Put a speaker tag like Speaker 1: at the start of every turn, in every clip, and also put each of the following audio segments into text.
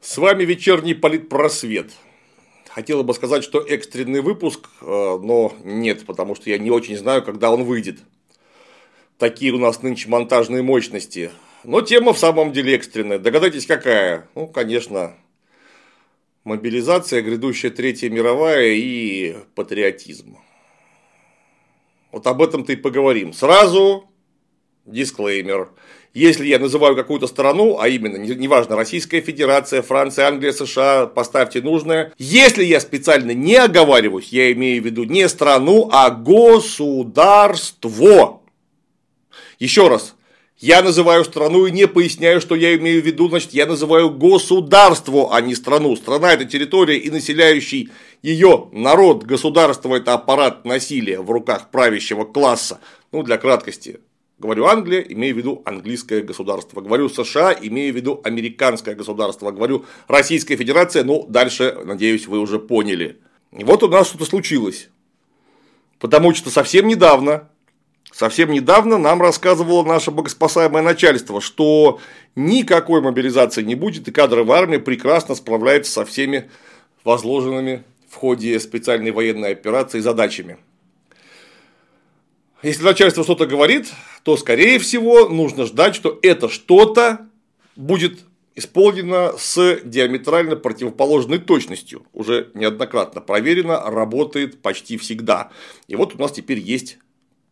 Speaker 1: С вами вечерний политпросвет. Хотела бы сказать, что экстренный выпуск, э, но нет, потому что я не очень знаю, когда он выйдет. Такие у нас нынче монтажные мощности. Но тема в самом деле экстренная. Догадайтесь, какая? Ну, конечно, мобилизация, грядущая Третья мировая и патриотизм. Вот об этом-то и поговорим. Сразу дисклеймер. Если я называю какую-то страну, а именно, неважно, Российская Федерация, Франция, Англия, США, поставьте нужное. Если я специально не оговариваюсь, я имею в виду не страну, а государство. Еще раз, я называю страну и не поясняю, что я имею в виду, значит, я называю государство, а не страну. Страна – это территория и населяющий ее народ. Государство – это аппарат насилия в руках правящего класса. Ну, для краткости, Говорю Англия, имею в виду английское государство. Говорю США, имею в виду американское государство. Говорю Российская Федерация, ну, дальше, надеюсь, вы уже поняли. И вот у нас что-то случилось. Потому что совсем недавно, совсем недавно нам рассказывало наше богоспасаемое начальство, что никакой мобилизации не будет, и кадровая армия прекрасно справляется со всеми возложенными в ходе специальной военной операции задачами. Если начальство что-то говорит, то, скорее всего, нужно ждать, что это что-то будет исполнено с диаметрально противоположной точностью. Уже неоднократно проверено, работает почти всегда. И вот у нас теперь есть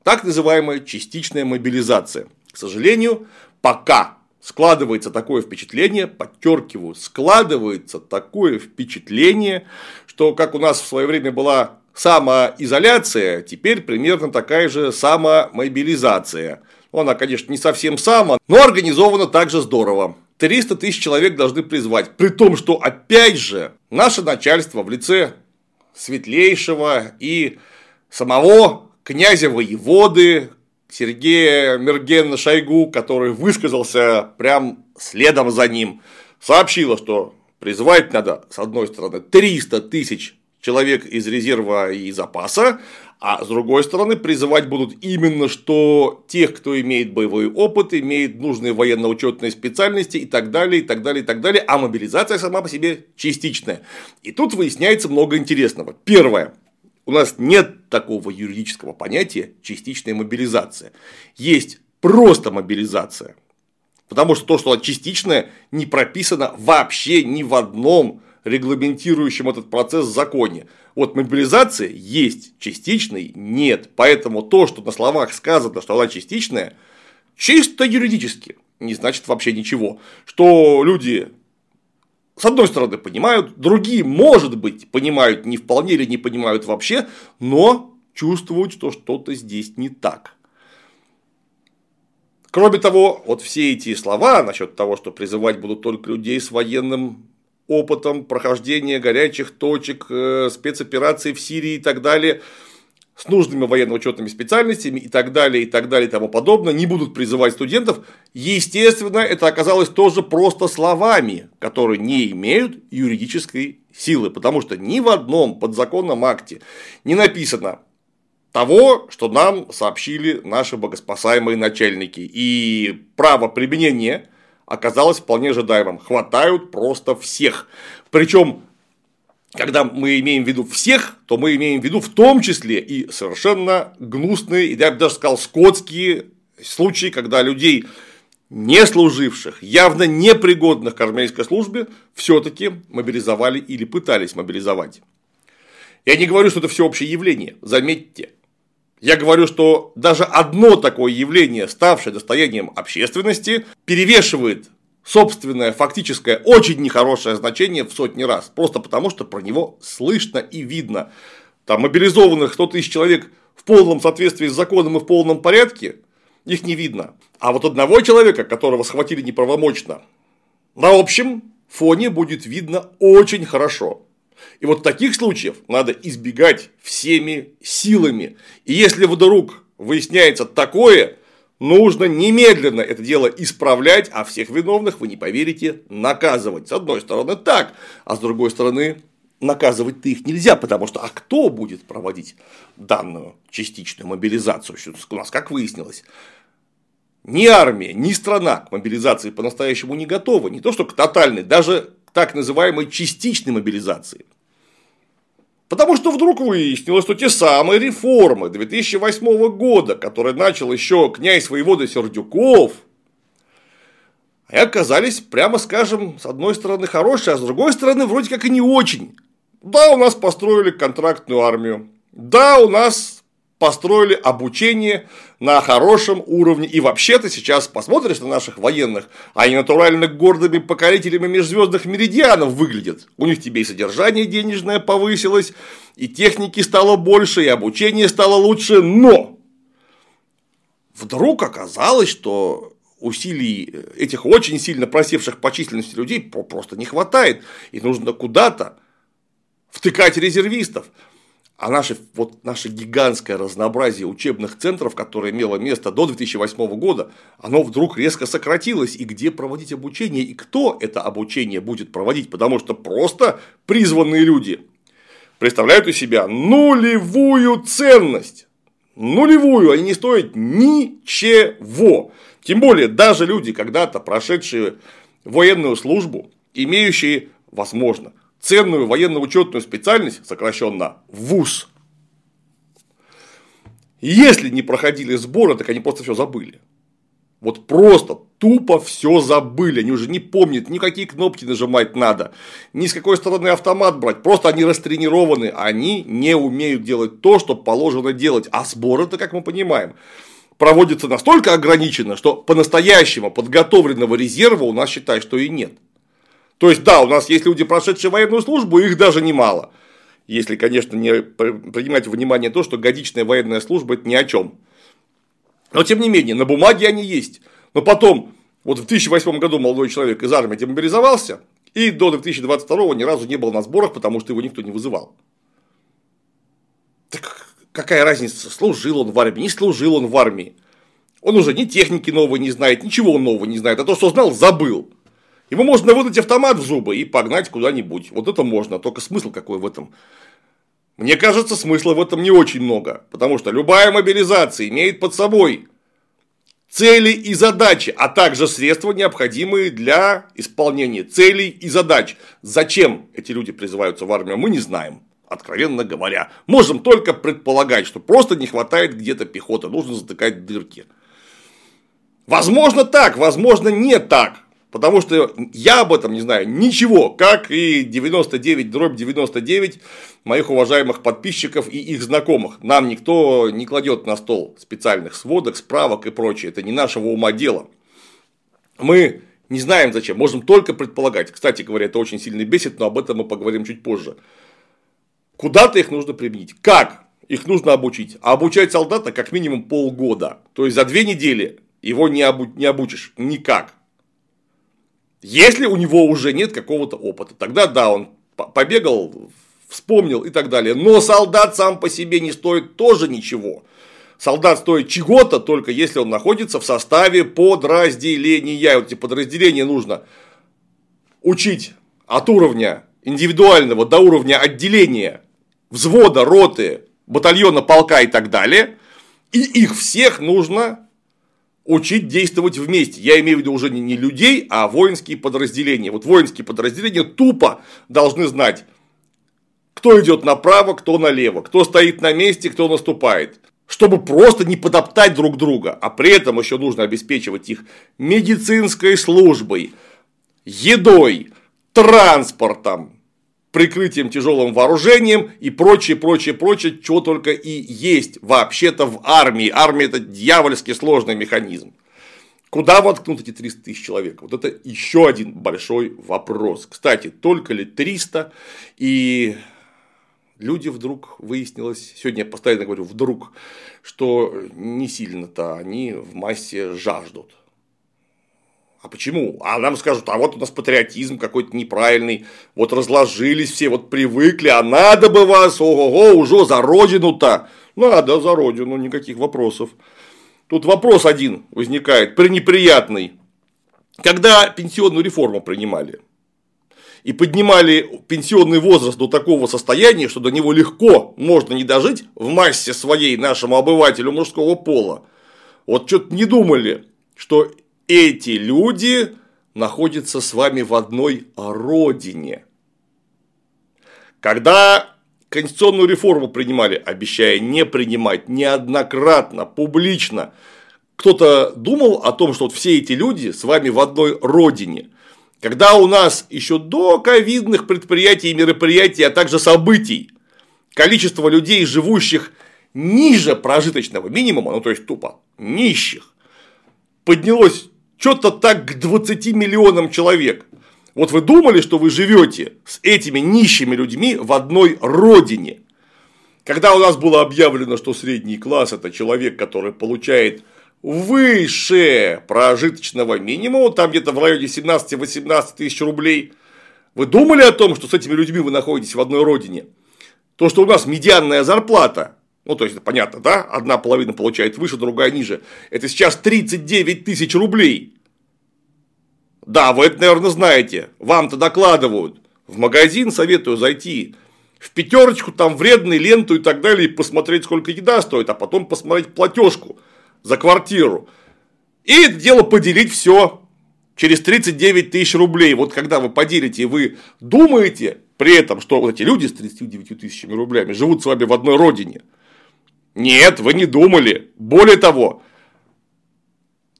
Speaker 1: так называемая частичная мобилизация. К сожалению, пока складывается такое впечатление, подчеркиваю, складывается такое впечатление, что как у нас в свое время была самоизоляция, теперь примерно такая же самомобилизация. Она, конечно, не совсем сама, но организована также здорово. 300 тысяч человек должны призвать. При том, что, опять же, наше начальство в лице светлейшего и самого князя воеводы Сергея Мергена Шойгу, который высказался прям следом за ним, сообщило, что призвать надо, с одной стороны, 300 тысяч человек из резерва и запаса, а с другой стороны призывать будут именно что тех, кто имеет боевой опыт, имеет нужные военно-учетные специальности и так далее, и так далее, и так далее, а мобилизация сама по себе частичная. И тут выясняется много интересного. Первое. У нас нет такого юридического понятия частичная мобилизация. Есть просто мобилизация. Потому что то, что она частичная, не прописано вообще ни в одном регламентирующем этот процесс законе. Вот мобилизация есть, частичной нет. Поэтому то, что на словах сказано, что она частичная, чисто юридически не значит вообще ничего. Что люди с одной стороны понимают, другие, может быть, понимают не вполне или не понимают вообще, но чувствуют, что что-то здесь не так. Кроме того, вот все эти слова насчет того, что призывать будут только людей с военным опытом прохождения горячих точек, э, спецопераций в Сирии и так далее, с нужными военно-учетными специальностями и так далее, и так далее, и тому подобное, не будут призывать студентов. Естественно, это оказалось тоже просто словами, которые не имеют юридической силы, потому что ни в одном подзаконном акте не написано того, что нам сообщили наши богоспасаемые начальники. И право применения оказалось вполне ожидаемым. Хватают просто всех. Причем когда мы имеем в виду всех, то мы имеем в виду в том числе и совершенно гнусные, я бы даже сказал, скотские случаи, когда людей, не служивших, явно непригодных к армейской службе, все-таки мобилизовали или пытались мобилизовать. Я не говорю, что это всеобщее явление, заметьте. Я говорю, что даже одно такое явление, ставшее достоянием общественности, перевешивает собственное фактическое очень нехорошее значение в сотни раз. Просто потому, что про него слышно и видно. Там мобилизованных 100 тысяч человек в полном соответствии с законом и в полном порядке, их не видно. А вот одного человека, которого схватили неправомочно, на общем фоне будет видно очень хорошо. И вот таких случаев надо избегать всеми силами. И если вдруг выясняется такое, нужно немедленно это дело исправлять, а всех виновных, вы не поверите, наказывать. С одной стороны так, а с другой стороны наказывать-то их нельзя, потому что а кто будет проводить данную частичную мобилизацию? У нас, как выяснилось, ни армия, ни страна к мобилизации по-настоящему не готова. Не то, что к тотальной, даже к так называемой частичной мобилизации. Потому что вдруг выяснилось, что те самые реформы 2008 года, которые начал еще князь воевода Сердюков, оказались, прямо скажем, с одной стороны хорошие, а с другой стороны вроде как и не очень. Да, у нас построили контрактную армию. Да, у нас построили обучение на хорошем уровне. И вообще-то сейчас посмотришь на наших военных, они натурально гордыми покорителями межзвездных меридианов выглядят. У них тебе и содержание денежное повысилось, и техники стало больше, и обучение стало лучше, но вдруг оказалось, что усилий этих очень сильно просевших по численности людей просто не хватает, и нужно куда-то втыкать резервистов. А наше, вот наше гигантское разнообразие учебных центров, которое имело место до 2008 года, оно вдруг резко сократилось. И где проводить обучение, и кто это обучение будет проводить, потому что просто призванные люди представляют у себя нулевую ценность. Нулевую, они не стоят ничего. Тем более, даже люди, когда-то прошедшие военную службу, имеющие, возможно, ценную военно-учетную специальность, сокращенно ВУЗ. Если не проходили сборы, так они просто все забыли. Вот просто тупо все забыли. Они уже не помнят, никакие кнопки нажимать надо, ни с какой стороны автомат брать. Просто они растренированы, они не умеют делать то, что положено делать. А сборы-то, как мы понимаем, проводятся настолько ограниченно, что по-настоящему подготовленного резерва у нас считай, что и нет. То есть, да, у нас есть люди, прошедшие военную службу, их даже немало. Если, конечно, не принимать во внимание то, что годичная военная служба – это ни о чем. Но, тем не менее, на бумаге они есть. Но потом, вот в 2008 году молодой человек из армии демобилизовался, и до 2022 ни разу не был на сборах, потому что его никто не вызывал. Так какая разница, служил он в армии, не служил он в армии. Он уже ни техники новой не знает, ничего нового не знает, а то, что знал, забыл. Ему можно выдать автомат в зубы и погнать куда-нибудь. Вот это можно, только смысл какой в этом? Мне кажется, смысла в этом не очень много, потому что любая мобилизация имеет под собой цели и задачи, а также средства, необходимые для исполнения целей и задач. Зачем эти люди призываются в армию, мы не знаем, откровенно говоря. Можем только предполагать, что просто не хватает где-то пехоты, нужно затыкать дырки. Возможно так, возможно не так. Потому что я об этом не знаю ничего, как и 99 дробь 99 моих уважаемых подписчиков и их знакомых. Нам никто не кладет на стол специальных сводок, справок и прочее. Это не нашего ума дело. Мы не знаем зачем, можем только предполагать. Кстати говоря, это очень сильно бесит, но об этом мы поговорим чуть позже. Куда-то их нужно применить. Как? Их нужно обучить. А обучать солдата как минимум полгода. То есть за две недели его не, обу- не обучишь никак. Если у него уже нет какого-то опыта, тогда да, он побегал, вспомнил и так далее. Но солдат сам по себе не стоит тоже ничего. Солдат стоит чего-то, только если он находится в составе подразделения. Вот эти подразделения нужно учить от уровня индивидуального до уровня отделения, взвода, роты, батальона, полка и так далее. И их всех нужно учить действовать вместе. Я имею в виду уже не людей, а воинские подразделения. Вот воинские подразделения тупо должны знать, кто идет направо, кто налево, кто стоит на месте, кто наступает. Чтобы просто не подоптать друг друга, а при этом еще нужно обеспечивать их медицинской службой, едой, транспортом, прикрытием тяжелым вооружением и прочее, прочее, прочее, чего только и есть вообще-то в армии. Армия это дьявольски сложный механизм. Куда воткнут эти 300 тысяч человек? Вот это еще один большой вопрос. Кстати, только ли 300? И люди вдруг выяснилось, сегодня я постоянно говорю вдруг, что не сильно-то они в массе жаждут. А почему? А нам скажут, а вот у нас патриотизм какой-то неправильный, вот разложились все, вот привыкли, а надо бы вас, ого-го, уже за родину-то. Надо за родину, никаких вопросов. Тут вопрос один возникает, пренеприятный. Когда пенсионную реформу принимали, и поднимали пенсионный возраст до такого состояния, что до него легко можно не дожить в массе своей нашему обывателю мужского пола. Вот что-то не думали, что эти люди находятся с вами в одной родине. Когда конституционную реформу принимали, обещая не принимать неоднократно, публично, кто-то думал о том, что вот все эти люди с вами в одной родине. Когда у нас еще до ковидных предприятий и мероприятий, а также событий, количество людей, живущих ниже прожиточного минимума, ну то есть тупо нищих, поднялось что-то так к 20 миллионам человек. Вот вы думали, что вы живете с этими нищими людьми в одной родине. Когда у нас было объявлено, что средний класс это человек, который получает выше прожиточного минимума, там где-то в районе 17-18 тысяч рублей, вы думали о том, что с этими людьми вы находитесь в одной родине? То, что у нас медианная зарплата, ну, то есть, понятно, да, одна половина получает выше, другая ниже, это сейчас 39 тысяч рублей. Да, вы это, наверное, знаете, вам-то докладывают. В магазин советую зайти, в пятерочку, там вредную ленту и так далее, и посмотреть, сколько еда стоит, а потом посмотреть платежку за квартиру. И это дело поделить все через 39 тысяч рублей. Вот когда вы поделите, вы думаете при этом, что вот эти люди с 39 тысячами рублями живут с вами в одной родине. Нет, вы не думали. Более того,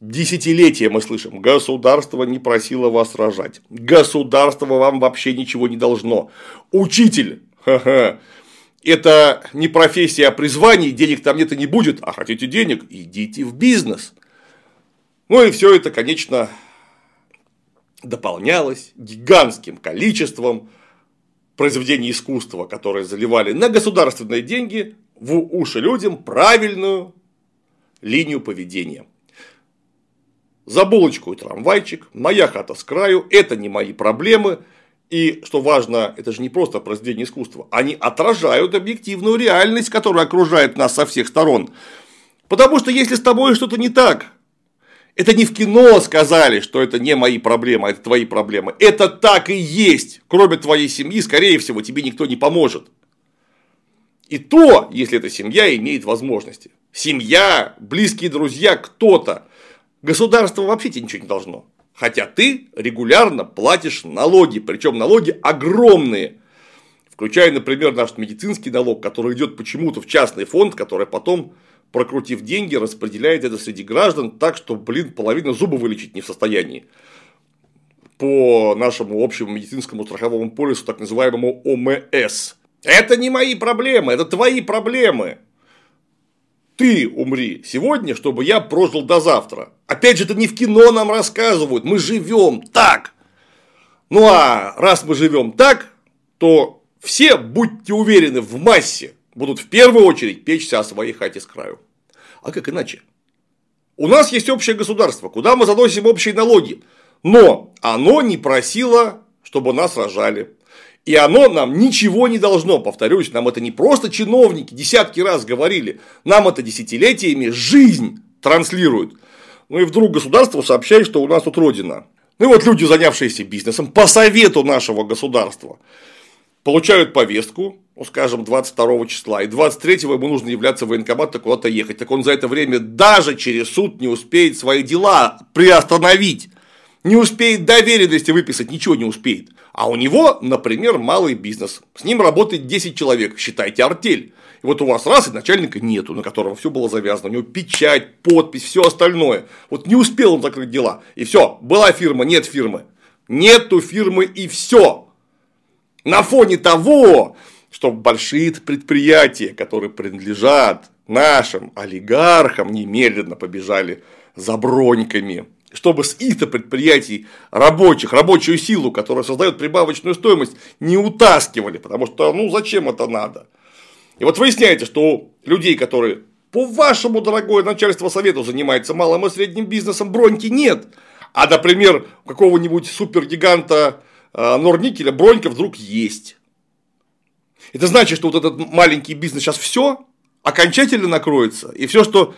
Speaker 1: Десятилетия мы слышим, государство не просило вас рожать, государство вам вообще ничего не должно. Учитель, ха-ха, это не профессия, а призвание, денег там нет и не будет, а хотите денег, идите в бизнес. Ну и все это, конечно, дополнялось гигантским количеством произведений искусства, которые заливали на государственные деньги в уши людям правильную линию поведения. За булочку и трамвайчик, моя хата с краю, это не мои проблемы, и, что важно, это же не просто произведение искусства. Они отражают объективную реальность, которая окружает нас со всех сторон. Потому что если с тобой что-то не так, это не в кино сказали, что это не мои проблемы, а это твои проблемы. Это так и есть. Кроме твоей семьи, скорее всего, тебе никто не поможет. И то, если эта семья имеет возможности. Семья, близкие друзья, кто-то. Государство вообще тебе ничего не должно. Хотя ты регулярно платишь налоги, причем налоги огромные, включая, например, наш медицинский налог, который идет почему-то в частный фонд, который потом, прокрутив деньги, распределяет это среди граждан так, что, блин, половина зуба вылечить не в состоянии. По нашему общему медицинскому страховому полису, так называемому ОМС. Это не мои проблемы, это твои проблемы ты умри сегодня, чтобы я прожил до завтра. Опять же, это не в кино нам рассказывают, мы живем так. Ну а раз мы живем так, то все, будьте уверены, в массе будут в первую очередь печься о своей хате с краю. А как иначе? У нас есть общее государство, куда мы заносим общие налоги, но оно не просило, чтобы нас рожали. И оно нам ничего не должно, повторюсь, нам это не просто чиновники, десятки раз говорили, нам это десятилетиями жизнь транслирует. Ну и вдруг государство сообщает, что у нас тут родина. Ну и вот люди, занявшиеся бизнесом, по совету нашего государства, получают повестку, ну, скажем, 22 числа, и 23 ему нужно являться в военкомат, куда-то ехать. Так он за это время даже через суд не успеет свои дела приостановить не успеет доверенности выписать, ничего не успеет. А у него, например, малый бизнес. С ним работает 10 человек, считайте артель. И вот у вас раз и начальника нету, на котором все было завязано. У него печать, подпись, все остальное. Вот не успел он закрыть дела. И все, была фирма, нет фирмы. Нету фирмы и все. На фоне того, что большие предприятия, которые принадлежат нашим олигархам, немедленно побежали за броньками чтобы с их-то предприятий рабочих, рабочую силу, которая создает прибавочную стоимость, не утаскивали, потому что, ну, зачем это надо? И вот выясняете, что людей, которые по вашему, дорогое начальство совету, занимается малым и средним бизнесом, броньки нет. А, например, у какого-нибудь супергиганта э, Норникеля бронька вдруг есть. Это значит, что вот этот маленький бизнес сейчас все окончательно накроется, и все, что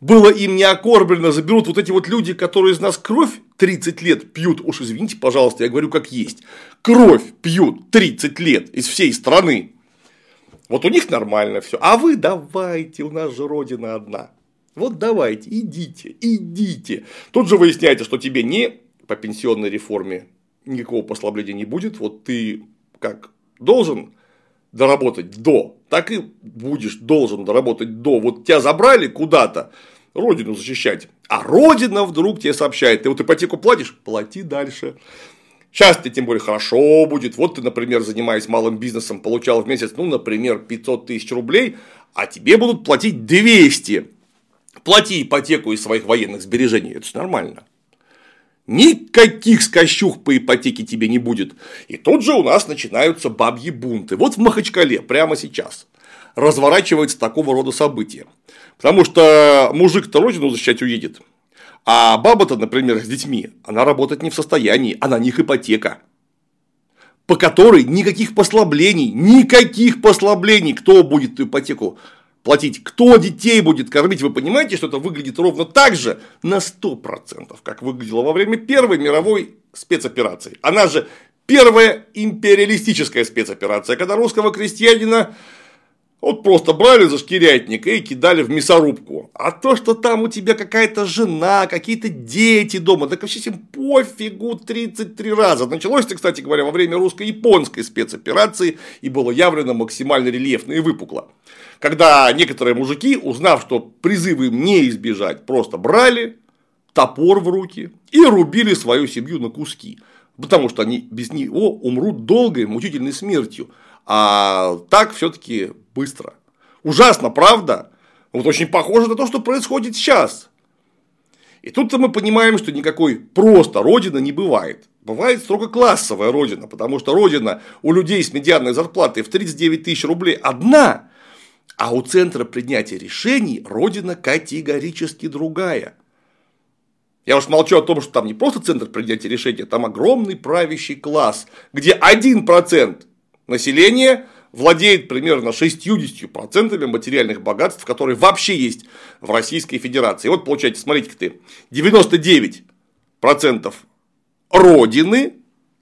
Speaker 1: было им не окорблено, заберут вот эти вот люди, которые из нас кровь 30 лет пьют, уж извините, пожалуйста, я говорю как есть, кровь пьют 30 лет из всей страны. Вот у них нормально все. А вы давайте, у нас же родина одна. Вот давайте, идите, идите. Тут же выясняется, что тебе не по пенсионной реформе никакого послабления не будет. Вот ты как должен доработать до, так и будешь должен доработать до. Вот тебя забрали куда-то, родину защищать, а родина вдруг тебе сообщает, ты вот ипотеку платишь, плати дальше. Сейчас тебе тем более хорошо будет. Вот ты, например, занимаясь малым бизнесом, получал в месяц, ну, например, 500 тысяч рублей, а тебе будут платить 200. Плати ипотеку из своих военных сбережений. Это же нормально. Никаких скощух по ипотеке тебе не будет. И тут же у нас начинаются бабьи бунты. Вот в Махачкале прямо сейчас разворачивается такого рода события. Потому что мужик-то родину защищать уедет. А баба-то, например, с детьми, она работать не в состоянии, а на них ипотека. По которой никаких послаблений, никаких послаблений, кто будет ипотеку платить, кто детей будет кормить, вы понимаете, что это выглядит ровно так же на 100%, как выглядело во время Первой мировой спецоперации. Она же первая империалистическая спецоперация, когда русского крестьянина вот просто брали за шкирятник и кидали в мясорубку. А то, что там у тебя какая-то жена, какие-то дети дома, так вообще всем пофигу 33 раза. Началось это, кстати говоря, во время русско-японской спецоперации и было явлено максимально рельефно и выпукло. Когда некоторые мужики, узнав, что призывы им не избежать, просто брали топор в руки и рубили свою семью на куски. Потому что они без него умрут долгой, мучительной смертью. А так все-таки быстро. Ужасно, правда? Вот очень похоже на то, что происходит сейчас. И тут-то мы понимаем, что никакой просто родина не бывает. Бывает строго классовая родина, потому что родина у людей с медианной зарплатой в 39 тысяч рублей одна, а у центра принятия решений родина категорически другая. Я уж молчу о том, что там не просто центр принятия решений, там огромный правящий класс, где 1% населения владеет примерно 60% материальных богатств, которые вообще есть в Российской Федерации. И вот получается, смотрите-ка ты, 99% Родины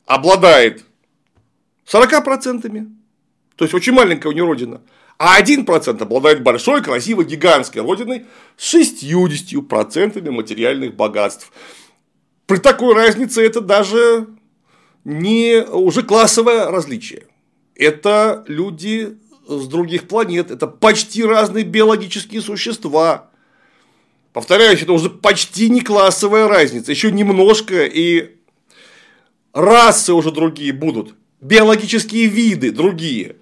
Speaker 1: обладает 40%. То есть очень маленькая у нее родина. А 1% обладает большой, красивой, гигантской родиной с 60% материальных богатств. При такой разнице это даже не уже классовое различие это люди с других планет, это почти разные биологические существа. Повторяюсь, это уже почти не классовая разница, еще немножко и расы уже другие будут, биологические виды другие.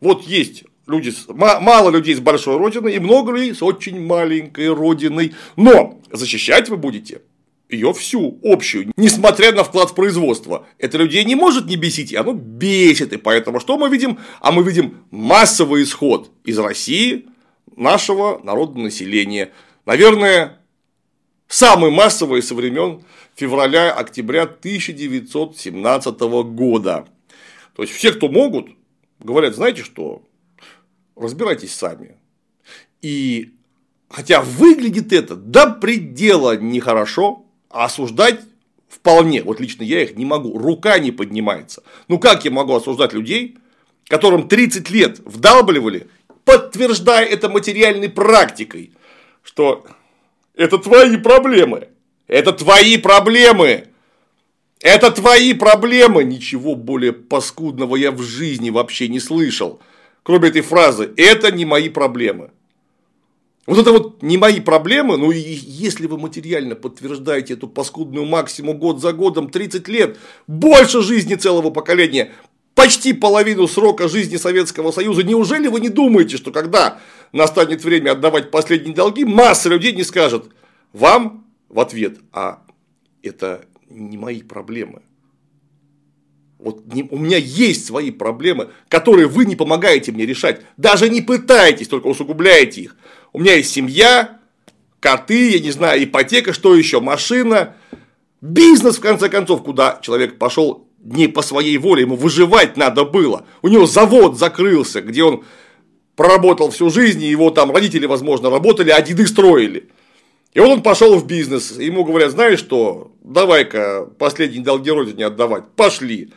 Speaker 1: Вот есть люди, мало людей с большой родиной и много людей с очень маленькой родиной, но защищать вы будете ее всю, общую, несмотря на вклад в производство. Это людей не может не бесить, и оно бесит. И поэтому что мы видим? А мы видим массовый исход из России нашего народного населения. Наверное, самый массовый со времен февраля-октября 1917 года. То есть все, кто могут, говорят, знаете что, разбирайтесь сами. И хотя выглядит это до предела нехорошо, а осуждать вполне, вот лично я их не могу, рука не поднимается. Ну как я могу осуждать людей, которым 30 лет вдалбливали, подтверждая это материальной практикой, что это твои проблемы, это твои проблемы, это твои проблемы. Ничего более паскудного я в жизни вообще не слышал. Кроме этой фразы «это не мои проблемы». Вот это вот не мои проблемы, ну и если вы материально подтверждаете эту паскудную максиму год за годом 30 лет, больше жизни целого поколения, почти половину срока жизни Советского Союза, неужели вы не думаете, что когда настанет время отдавать последние долги, масса людей не скажет вам в ответ, а это не мои проблемы. Вот не, у меня есть свои проблемы, которые вы не помогаете мне решать. Даже не пытаетесь, только усугубляете их. У меня есть семья, коты, я не знаю, ипотека, что еще, машина, бизнес, в конце концов, куда человек пошел не по своей воле, ему выживать надо было. У него завод закрылся, где он проработал всю жизнь, и его там родители, возможно, работали, а деды строили. И вот он пошел в бизнес, ему говорят, знаешь что, давай-ка последние долги родине отдавать, пошли.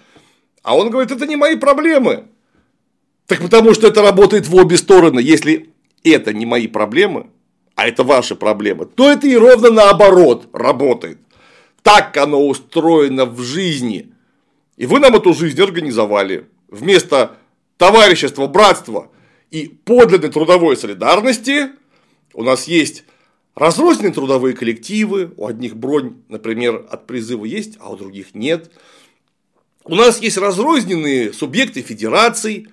Speaker 1: А он говорит, это не мои проблемы. Так потому что это работает в обе стороны. Если это не мои проблемы, а это ваши проблемы, то это и ровно наоборот работает. Так оно устроено в жизни. И вы нам эту жизнь организовали. Вместо товарищества, братства и подлинной трудовой солидарности у нас есть разрозненные трудовые коллективы, у одних бронь, например, от призыва есть, а у других нет. У нас есть разрозненные субъекты федераций,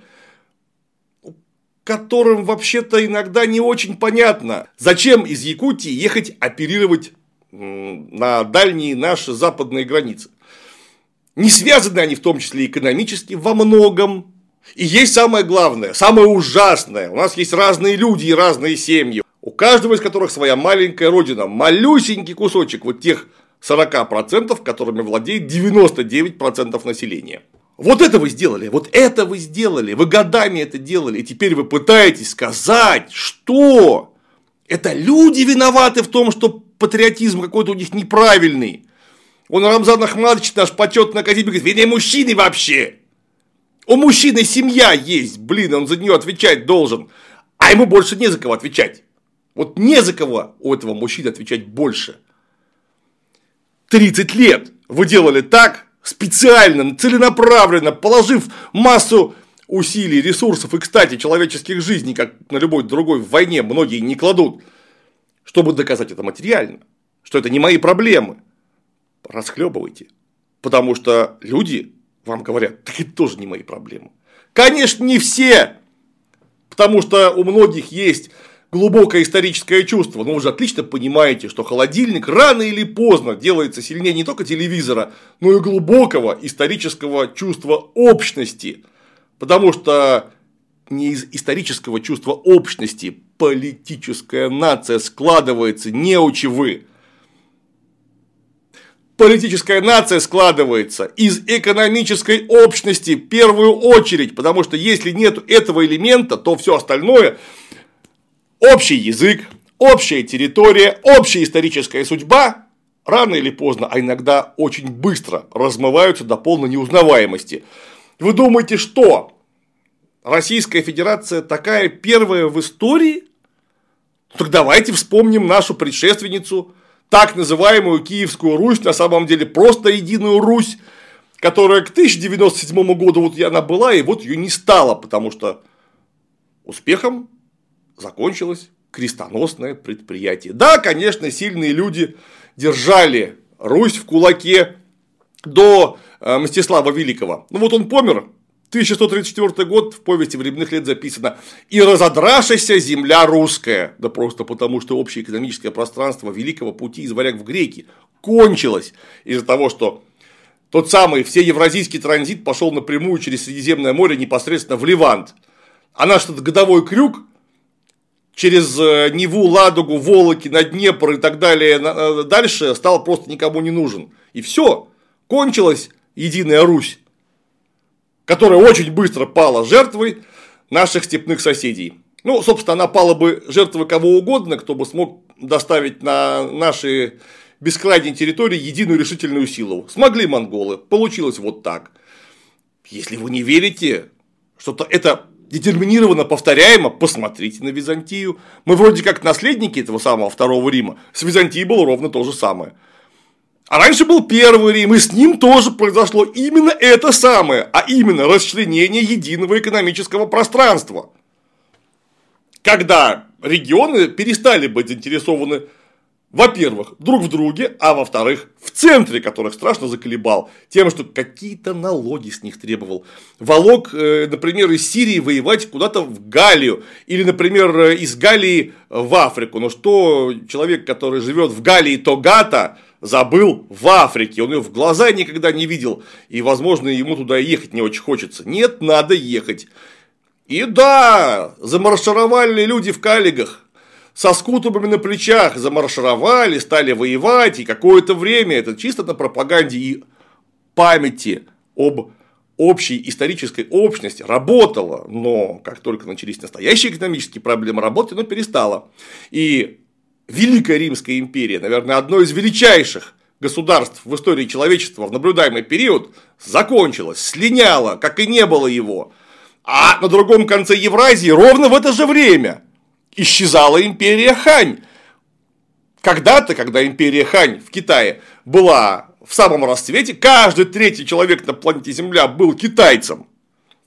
Speaker 1: которым вообще-то иногда не очень понятно, зачем из Якутии ехать оперировать на дальние наши западные границы. Не связаны они в том числе экономически во многом. И есть самое главное, самое ужасное. У нас есть разные люди и разные семьи. У каждого из которых своя маленькая родина. Малюсенький кусочек вот тех 40%, которыми владеет 99% населения. Вот это вы сделали, вот это вы сделали, вы годами это делали, и теперь вы пытаетесь сказать, что это люди виноваты в том, что патриотизм какой-то у них неправильный. Он Рамзан Ахмадович, наш почетный академик, говорит, вы не мужчины вообще. У мужчины семья есть, блин, он за нее отвечать должен. А ему больше не за кого отвечать. Вот не за кого у этого мужчины отвечать больше. 30 лет вы делали так, специально, целенаправленно, положив массу усилий, ресурсов и, кстати, человеческих жизней, как на любой другой войне многие не кладут, чтобы доказать это материально, что это не мои проблемы. Расхлебывайте. Потому что люди вам говорят, так это тоже не мои проблемы. Конечно, не все, потому что у многих есть глубокое историческое чувство, но вы же отлично понимаете, что холодильник рано или поздно делается сильнее не только телевизора, но и глубокого исторического чувства общности. Потому что не из исторического чувства общности политическая нация складывается, не учи вы. Политическая нация складывается из экономической общности в первую очередь, потому что если нет этого элемента, то все остальное общий язык, общая территория, общая историческая судьба рано или поздно, а иногда очень быстро размываются до полной неузнаваемости. Вы думаете, что Российская Федерация такая первая в истории? Так давайте вспомним нашу предшественницу, так называемую Киевскую Русь, на самом деле просто единую Русь, которая к 1097 году вот она была, и вот ее не стало, потому что успехом закончилось крестоносное предприятие. Да, конечно, сильные люди держали Русь в кулаке до э, Мстислава Великого. Ну вот он помер, 1134 год в повести временных лет записано «И разодрашися земля русская». Да просто потому, что общее экономическое пространство Великого пути из варяг в греки кончилось из-за того, что тот самый всеевразийский транзит пошел напрямую через Средиземное море непосредственно в Ливант. А наш этот годовой крюк через э, Неву, Ладогу, Волоки, на Днепр и так далее э, дальше стал просто никому не нужен. И все, кончилась единая Русь, которая очень быстро пала жертвой наших степных соседей. Ну, собственно, она пала бы жертвой кого угодно, кто бы смог доставить на наши бескрайние территории единую решительную силу. Смогли монголы, получилось вот так. Если вы не верите, что-то это детерминированно повторяемо, посмотрите на Византию. Мы вроде как наследники этого самого Второго Рима. С Византией было ровно то же самое. А раньше был Первый Рим, и с ним тоже произошло именно это самое, а именно расчленение единого экономического пространства. Когда регионы перестали быть заинтересованы во-первых, друг в друге, а во-вторых, в центре, которых страшно заколебал, тем, что какие-то налоги с них требовал. Волок, э, например, из Сирии воевать куда-то в Галлию, или, например, э, из Галлии в Африку. Но что человек, который живет в Галлии Тогата, забыл в Африке, он ее в глаза никогда не видел, и, возможно, ему туда ехать не очень хочется. Нет, надо ехать. И да, замаршировали люди в калигах, со скутубами на плечах замаршировали, стали воевать, и какое-то время это чисто на пропаганде и памяти об общей исторической общности работало, но как только начались настоящие экономические проблемы, работать оно перестало. И Великая Римская империя, наверное, одно из величайших государств в истории человечества в наблюдаемый период закончилось, слиняло, как и не было его. А на другом конце Евразии ровно в это же время исчезала империя Хань. Когда-то, когда империя Хань в Китае была в самом расцвете, каждый третий человек на планете Земля был китайцем.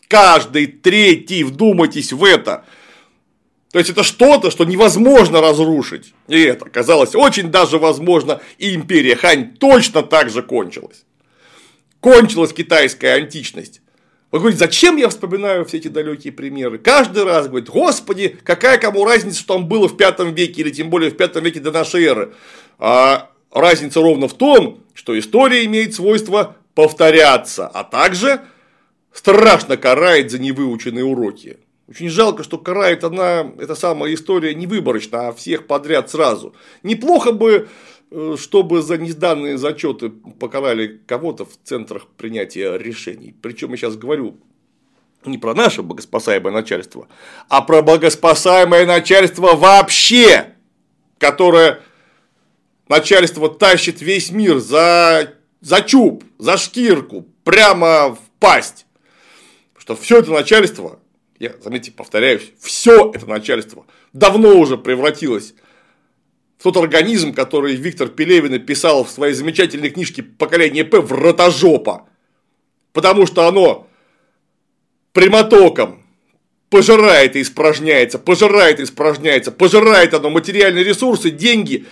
Speaker 1: Каждый третий, вдумайтесь в это. То есть это что-то, что невозможно разрушить. И это казалось очень даже возможно, и империя Хань точно так же кончилась. Кончилась китайская античность. Вы говорите, зачем я вспоминаю все эти далекие примеры? Каждый раз говорит, господи, какая кому разница, что там было в пятом веке, или тем более в пятом веке до нашей эры. А разница ровно в том, что история имеет свойство повторяться, а также страшно карает за невыученные уроки. Очень жалко, что карает она, эта самая история, не выборочно, а всех подряд сразу. Неплохо бы, чтобы за несданные зачеты покарали кого-то в центрах принятия решений. Причем я сейчас говорю не про наше богоспасаемое начальство, а про богоспасаемое начальство вообще, которое начальство тащит весь мир за, за чуб, за шкирку, прямо в пасть. Что все это начальство я, заметьте, повторяюсь, все это начальство давно уже превратилось тот организм, который Виктор Пелевин писал в своей замечательной книжке «Поколение П» в ротожопа. Потому что оно прямотоком пожирает и испражняется, пожирает и испражняется, пожирает оно материальные ресурсы, деньги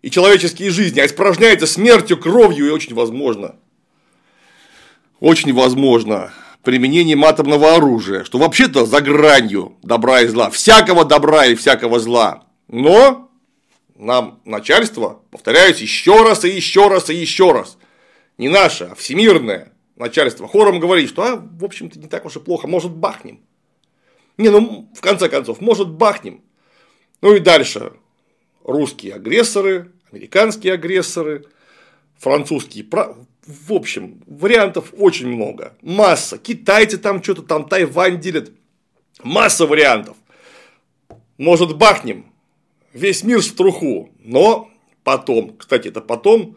Speaker 1: и человеческие жизни, а испражняется смертью, кровью и очень возможно, очень возможно применением атомного оружия, что вообще-то за гранью добра и зла, всякого добра и всякого зла. Но нам начальство, повторяюсь, еще раз и еще раз и еще раз, не наше, а всемирное начальство хором говорит, что, а, в общем-то, не так уж и плохо, может, бахнем. Не, ну, в конце концов, может, бахнем. Ну и дальше. Русские агрессоры, американские агрессоры, французские в общем, вариантов очень много. Масса. Китайцы там что-то там, Тайвань делят. Масса вариантов. Может, бахнем. Весь мир в труху. Но потом, кстати, это потом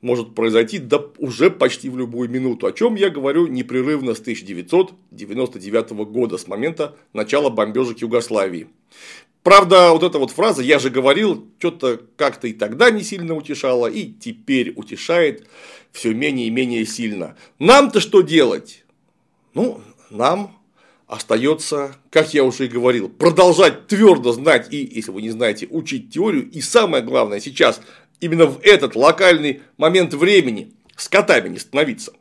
Speaker 1: может произойти да уже почти в любую минуту, о чем я говорю непрерывно с 1999 года, с момента начала бомбежек Югославии. Правда, вот эта вот фраза «я же говорил» что-то как-то и тогда не сильно утешала, и теперь утешает все менее и менее сильно. Нам-то что делать? Ну, нам остается, как я уже и говорил, продолжать твердо знать и, если вы не знаете, учить теорию. И самое главное сейчас, именно в этот локальный момент времени, с котами не становиться.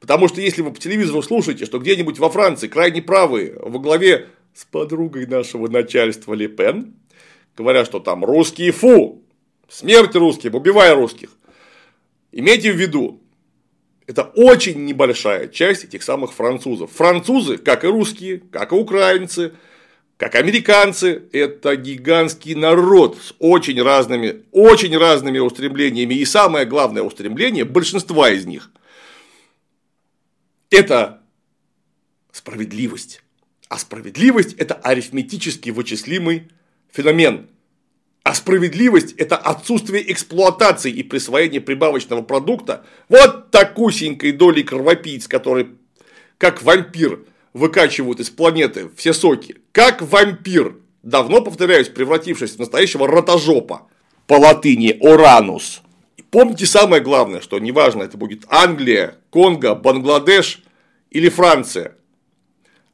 Speaker 1: Потому что если вы по телевизору слушаете, что где-нибудь во Франции крайне правые во главе с подругой нашего начальства Лепен, говоря, что там русские фу, смерть русским, убивай русских. Имейте в виду, это очень небольшая часть этих самых французов. Французы, как и русские, как и украинцы, как американцы, это гигантский народ с очень разными, очень разными устремлениями. И самое главное устремление большинства из них – это справедливость. А справедливость – это арифметически вычислимый феномен. А справедливость – это отсутствие эксплуатации и присвоения прибавочного продукта вот такусенькой доли кровопийц, которые как вампир выкачивают из планеты все соки. Как вампир, давно, повторяюсь, превратившись в настоящего ротожопа. По латыни «оранус». Помните самое главное, что неважно, это будет Англия, Конго, Бангладеш или Франция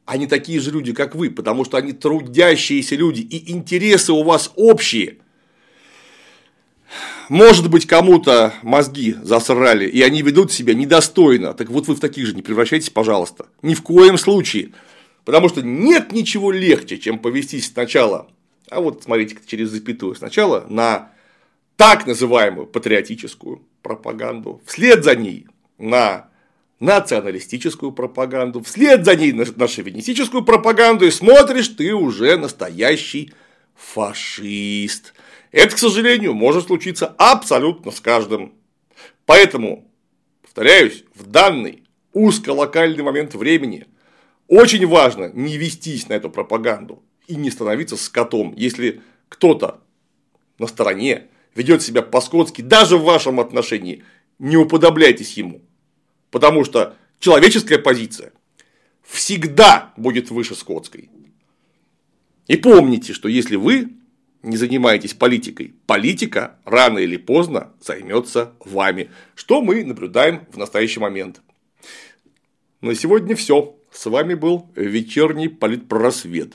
Speaker 1: они такие же люди, как вы, потому что они трудящиеся люди, и интересы у вас общие. Может быть, кому-то мозги засрали, и они ведут себя недостойно. Так вот вы в таких же не превращайтесь, пожалуйста. Ни в коем случае. Потому что нет ничего легче, чем повестись сначала, а вот смотрите через запятую, сначала на так называемую патриотическую пропаганду, вслед за ней на националистическую пропаганду, вслед за ней на шовинистическую пропаганду, и смотришь, ты уже настоящий фашист. Это, к сожалению, может случиться абсолютно с каждым. Поэтому, повторяюсь, в данный узколокальный момент времени очень важно не вестись на эту пропаганду и не становиться скотом. Если кто-то на стороне, ведет себя по-скотски даже в вашем отношении, не уподобляйтесь ему. Потому что человеческая позиция всегда будет выше скотской. И помните, что если вы не занимаетесь политикой, политика рано или поздно займется вами, что мы наблюдаем в настоящий момент. На сегодня все. С вами был вечерний политпросвет.